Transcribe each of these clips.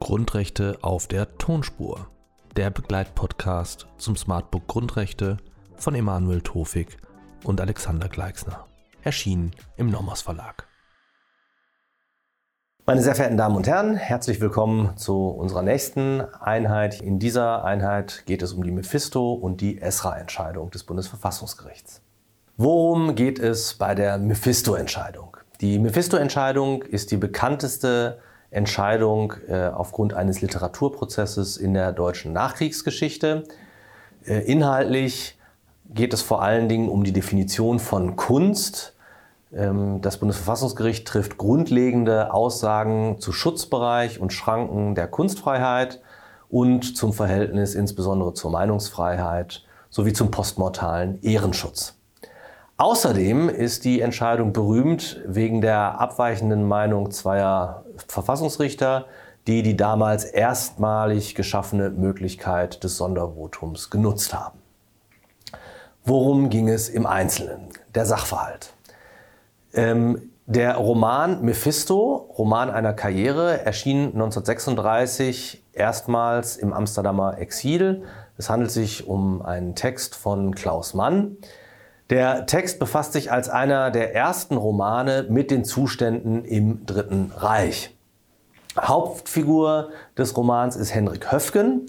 Grundrechte auf der Tonspur. Der Begleitpodcast zum Smartbook Grundrechte von Emanuel Tofik und Alexander Gleixner. Erschienen im Nomos Verlag. Meine sehr verehrten Damen und Herren, herzlich willkommen zu unserer nächsten Einheit. In dieser Einheit geht es um die Mephisto und die ESRA-Entscheidung des Bundesverfassungsgerichts. Worum geht es bei der Mephisto-Entscheidung? Die Mephisto-Entscheidung ist die bekannteste Entscheidung äh, aufgrund eines Literaturprozesses in der deutschen Nachkriegsgeschichte. Äh, inhaltlich geht es vor allen Dingen um die Definition von Kunst. Ähm, das Bundesverfassungsgericht trifft grundlegende Aussagen zu Schutzbereich und Schranken der Kunstfreiheit und zum Verhältnis insbesondere zur Meinungsfreiheit sowie zum postmortalen Ehrenschutz. Außerdem ist die Entscheidung berühmt wegen der abweichenden Meinung zweier Verfassungsrichter, die die damals erstmalig geschaffene Möglichkeit des Sondervotums genutzt haben. Worum ging es im Einzelnen? Der Sachverhalt. Ähm, der Roman Mephisto, Roman einer Karriere, erschien 1936 erstmals im Amsterdamer Exil. Es handelt sich um einen Text von Klaus Mann. Der Text befasst sich als einer der ersten Romane mit den Zuständen im Dritten Reich. Hauptfigur des Romans ist Henrik Höfgen,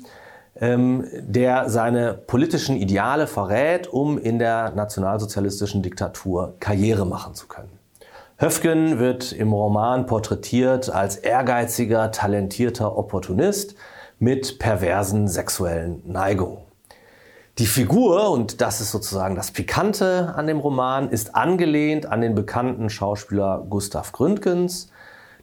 ähm, der seine politischen Ideale verrät, um in der nationalsozialistischen Diktatur Karriere machen zu können. Höfgen wird im Roman porträtiert als ehrgeiziger, talentierter Opportunist mit perversen sexuellen Neigungen. Die Figur, und das ist sozusagen das Pikante an dem Roman, ist angelehnt an den bekannten Schauspieler Gustav Gründgens.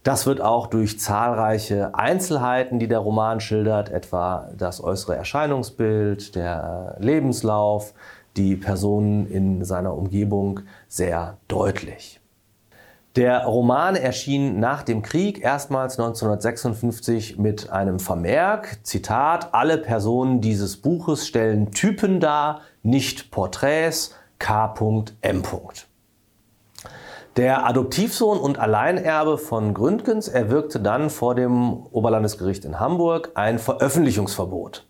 Das wird auch durch zahlreiche Einzelheiten, die der Roman schildert, etwa das äußere Erscheinungsbild, der Lebenslauf, die Personen in seiner Umgebung sehr deutlich. Der Roman erschien nach dem Krieg erstmals 1956 mit einem Vermerk, Zitat, alle Personen dieses Buches stellen Typen dar, nicht Porträts, K.M. Der Adoptivsohn und Alleinerbe von Gründgens erwirkte dann vor dem Oberlandesgericht in Hamburg ein Veröffentlichungsverbot.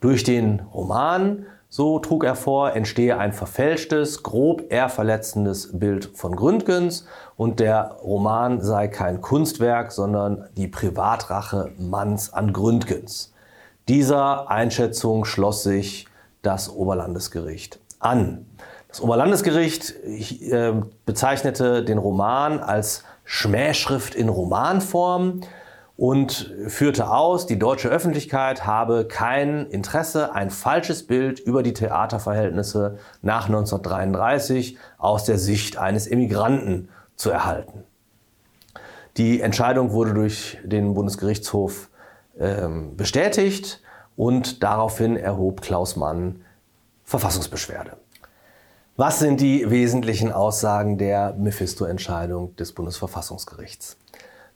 Durch den Roman so trug er vor, entstehe ein verfälschtes, grob ehrverletzendes Bild von Gründgens und der Roman sei kein Kunstwerk, sondern die Privatrache Manns an Gründgens. Dieser Einschätzung schloss sich das Oberlandesgericht an. Das Oberlandesgericht äh, bezeichnete den Roman als Schmähschrift in Romanform und führte aus, die deutsche Öffentlichkeit habe kein Interesse, ein falsches Bild über die Theaterverhältnisse nach 1933 aus der Sicht eines Emigranten zu erhalten. Die Entscheidung wurde durch den Bundesgerichtshof ähm, bestätigt und daraufhin erhob Klaus Mann Verfassungsbeschwerde. Was sind die wesentlichen Aussagen der Mephisto-Entscheidung des Bundesverfassungsgerichts?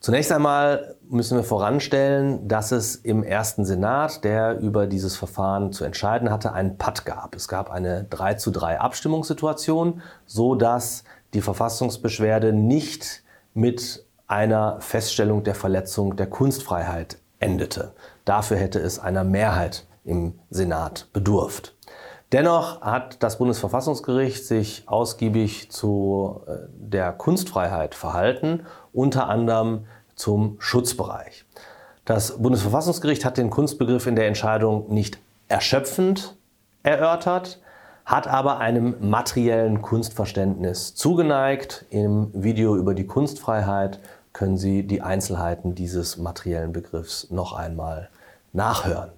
Zunächst einmal müssen wir voranstellen, dass es im ersten Senat, der über dieses Verfahren zu entscheiden hatte, einen Patt gab. Es gab eine 3 zu 3 Abstimmungssituation, so dass die Verfassungsbeschwerde nicht mit einer Feststellung der Verletzung der Kunstfreiheit endete. Dafür hätte es einer Mehrheit im Senat bedurft. Dennoch hat das Bundesverfassungsgericht sich ausgiebig zu äh, der Kunstfreiheit verhalten, unter anderem zum Schutzbereich. Das Bundesverfassungsgericht hat den Kunstbegriff in der Entscheidung nicht erschöpfend erörtert, hat aber einem materiellen Kunstverständnis zugeneigt. Im Video über die Kunstfreiheit können Sie die Einzelheiten dieses materiellen Begriffs noch einmal nachhören.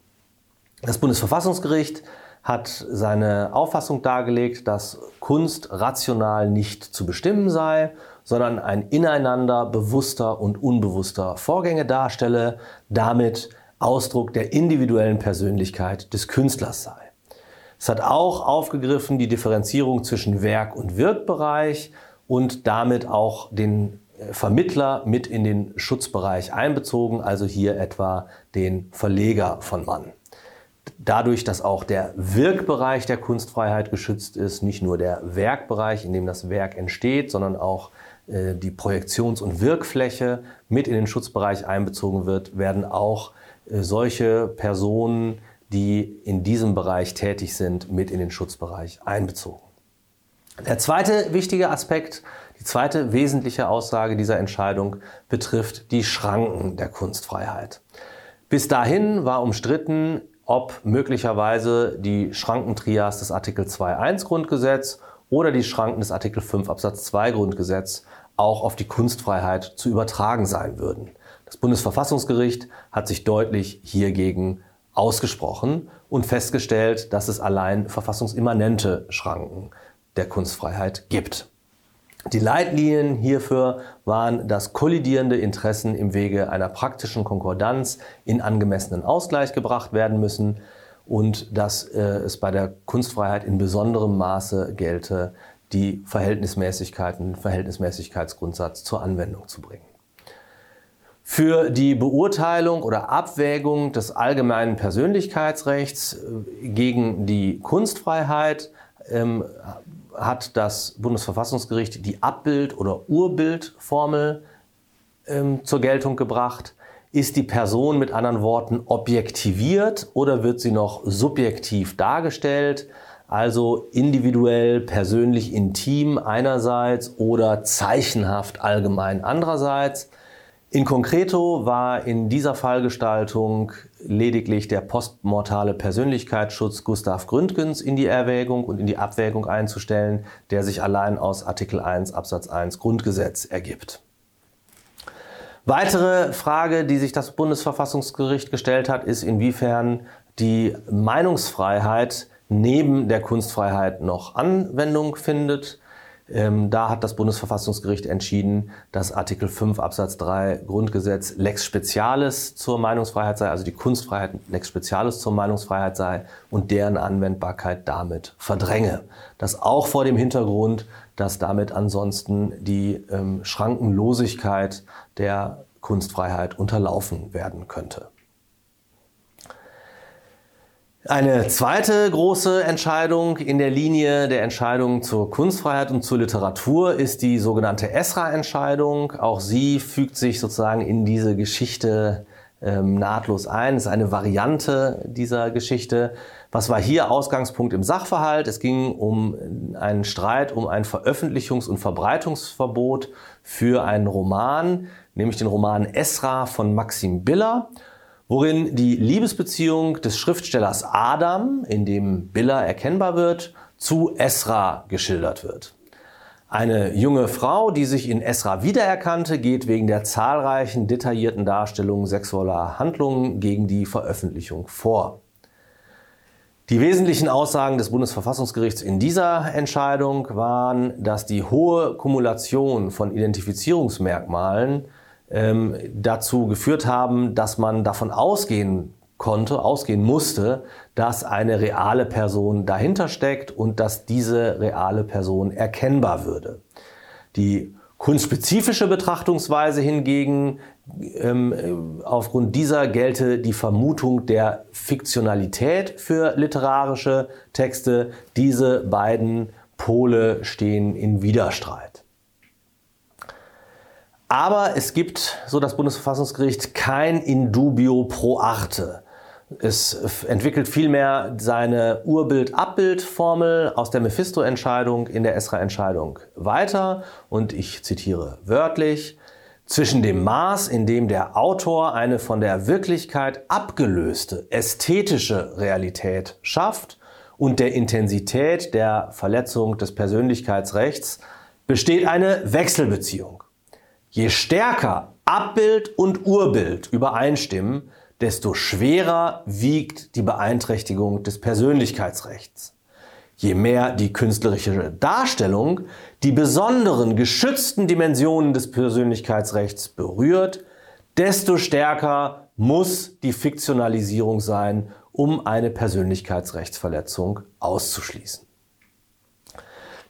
Das Bundesverfassungsgericht hat seine Auffassung dargelegt, dass Kunst rational nicht zu bestimmen sei, sondern ein Ineinander bewusster und unbewusster Vorgänge darstelle, damit Ausdruck der individuellen Persönlichkeit des Künstlers sei. Es hat auch aufgegriffen die Differenzierung zwischen Werk- und Wirkbereich und damit auch den äh, Vermittler mit in den Schutzbereich einbezogen, also hier etwa den Verleger von Mann. Dadurch, dass auch der Wirkbereich der Kunstfreiheit geschützt ist, nicht nur der Werkbereich, in dem das Werk entsteht, sondern auch äh, die Projektions- und Wirkfläche mit in den Schutzbereich einbezogen wird, werden auch äh, solche Personen, die in diesem Bereich tätig sind, mit in den Schutzbereich einbezogen. Der zweite wichtige Aspekt, die zweite wesentliche Aussage dieser Entscheidung betrifft die Schranken der Kunstfreiheit. Bis dahin war umstritten, ob möglicherweise die Schrankentrias des Artikel 2.1 Grundgesetz oder die Schranken des Artikel 5 Absatz 2 Grundgesetz auch auf die Kunstfreiheit zu übertragen sein würden. Das Bundesverfassungsgericht hat sich deutlich hiergegen ausgesprochen und festgestellt, dass es allein verfassungsimmanente Schranken der Kunstfreiheit gibt. Die Leitlinien hierfür waren, dass kollidierende Interessen im Wege einer praktischen Konkordanz in angemessenen Ausgleich gebracht werden müssen und dass äh, es bei der Kunstfreiheit in besonderem Maße gelte, die Verhältnismäßigkeit und Verhältnismäßigkeitsgrundsatz zur Anwendung zu bringen. Für die Beurteilung oder Abwägung des allgemeinen Persönlichkeitsrechts äh, gegen die Kunstfreiheit ähm, hat das Bundesverfassungsgericht die Abbild- oder Urbildformel ähm, zur Geltung gebracht. Ist die Person mit anderen Worten objektiviert oder wird sie noch subjektiv dargestellt? Also individuell, persönlich, intim einerseits oder zeichenhaft allgemein andererseits. In concreto war in dieser Fallgestaltung lediglich der postmortale Persönlichkeitsschutz Gustav Gründgens in die Erwägung und in die Abwägung einzustellen, der sich allein aus Artikel 1 Absatz 1 Grundgesetz ergibt. Weitere Frage, die sich das Bundesverfassungsgericht gestellt hat, ist, inwiefern die Meinungsfreiheit neben der Kunstfreiheit noch Anwendung findet. Ähm, da hat das Bundesverfassungsgericht entschieden, dass Artikel 5 Absatz 3 Grundgesetz Lex Specialis zur Meinungsfreiheit sei, also die Kunstfreiheit Lex Specialis zur Meinungsfreiheit sei und deren Anwendbarkeit damit verdränge. Das auch vor dem Hintergrund, dass damit ansonsten die ähm, Schrankenlosigkeit der Kunstfreiheit unterlaufen werden könnte. Eine zweite große Entscheidung in der Linie der Entscheidung zur Kunstfreiheit und zur Literatur ist die sogenannte ESRA-Entscheidung. Auch sie fügt sich sozusagen in diese Geschichte ähm, nahtlos ein. Es ist eine Variante dieser Geschichte. Was war hier Ausgangspunkt im Sachverhalt? Es ging um einen Streit um ein Veröffentlichungs- und Verbreitungsverbot für einen Roman, nämlich den Roman Esra von Maxim Biller worin die Liebesbeziehung des Schriftstellers Adam, in dem Billa erkennbar wird, zu Esra geschildert wird. Eine junge Frau, die sich in Esra wiedererkannte, geht wegen der zahlreichen detaillierten Darstellungen sexueller Handlungen gegen die Veröffentlichung vor. Die wesentlichen Aussagen des Bundesverfassungsgerichts in dieser Entscheidung waren, dass die hohe Kumulation von Identifizierungsmerkmalen ähm, dazu geführt haben, dass man davon ausgehen konnte, ausgehen musste, dass eine reale Person dahinter steckt und dass diese reale Person erkennbar würde. Die kunstspezifische Betrachtungsweise hingegen, ähm, aufgrund dieser gelte die Vermutung der Fiktionalität für literarische Texte. Diese beiden Pole stehen in Widerstreit. Aber es gibt, so das Bundesverfassungsgericht, kein Indubio pro arte. Es entwickelt vielmehr seine Urbild-Abbild-Formel aus der Mephisto-Entscheidung in der Esra-Entscheidung weiter und ich zitiere wörtlich, zwischen dem Maß, in dem der Autor eine von der Wirklichkeit abgelöste ästhetische Realität schafft und der Intensität der Verletzung des Persönlichkeitsrechts besteht eine Wechselbeziehung. Je stärker Abbild und Urbild übereinstimmen, desto schwerer wiegt die Beeinträchtigung des Persönlichkeitsrechts. Je mehr die künstlerische Darstellung die besonderen geschützten Dimensionen des Persönlichkeitsrechts berührt, desto stärker muss die Fiktionalisierung sein, um eine Persönlichkeitsrechtsverletzung auszuschließen.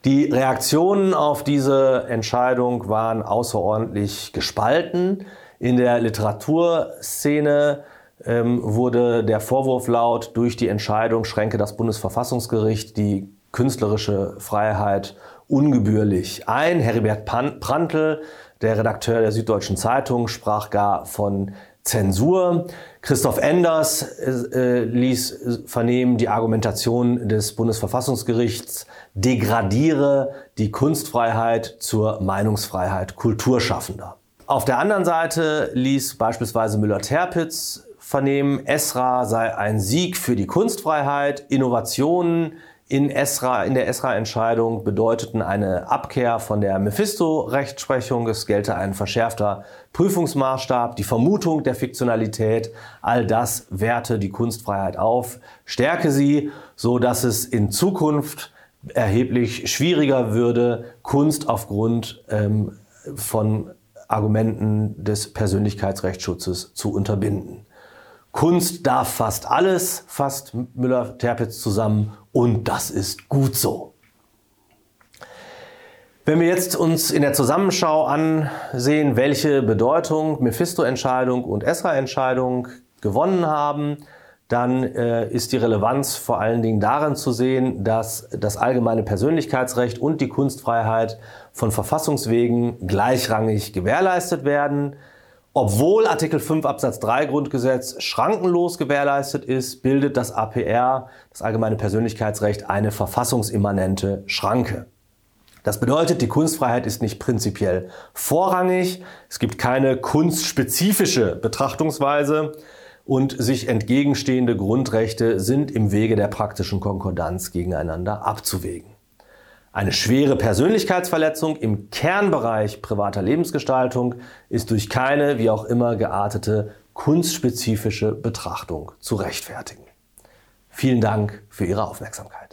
Die Reaktionen auf diese Entscheidung waren außerordentlich gespalten. In der Literaturszene ähm, wurde der Vorwurf laut, durch die Entscheidung schränke das Bundesverfassungsgericht die künstlerische Freiheit ungebührlich ein. Heribert Prantl, der Redakteur der Süddeutschen Zeitung, sprach gar von Zensur. Christoph Enders äh, ließ vernehmen, die Argumentation des Bundesverfassungsgerichts degradiere die Kunstfreiheit zur Meinungsfreiheit Kulturschaffender. Auf der anderen Seite ließ beispielsweise Müller-Terpitz vernehmen, Esra sei ein Sieg für die Kunstfreiheit, Innovationen in, Esra, in der Esra-Entscheidung bedeuteten eine Abkehr von der Mephisto-Rechtsprechung. Es gelte ein verschärfter Prüfungsmaßstab, die Vermutung der Fiktionalität. All das werte die Kunstfreiheit auf, stärke sie, so dass es in Zukunft erheblich schwieriger würde, Kunst aufgrund ähm, von Argumenten des Persönlichkeitsrechtsschutzes zu unterbinden. Kunst darf fast alles, fasst Müller-Terpitz zusammen und das ist gut so. Wenn wir jetzt uns in der Zusammenschau ansehen, welche Bedeutung Mephisto-Entscheidung und Esra-Entscheidung gewonnen haben, dann äh, ist die Relevanz vor allen Dingen darin zu sehen, dass das allgemeine Persönlichkeitsrecht und die Kunstfreiheit von Verfassungswegen gleichrangig gewährleistet werden. Obwohl Artikel 5 Absatz 3 Grundgesetz schrankenlos gewährleistet ist, bildet das APR, das Allgemeine Persönlichkeitsrecht, eine verfassungsimmanente Schranke. Das bedeutet, die Kunstfreiheit ist nicht prinzipiell vorrangig, es gibt keine kunstspezifische Betrachtungsweise und sich entgegenstehende Grundrechte sind im Wege der praktischen Konkordanz gegeneinander abzuwägen. Eine schwere Persönlichkeitsverletzung im Kernbereich privater Lebensgestaltung ist durch keine, wie auch immer geartete, kunstspezifische Betrachtung zu rechtfertigen. Vielen Dank für Ihre Aufmerksamkeit.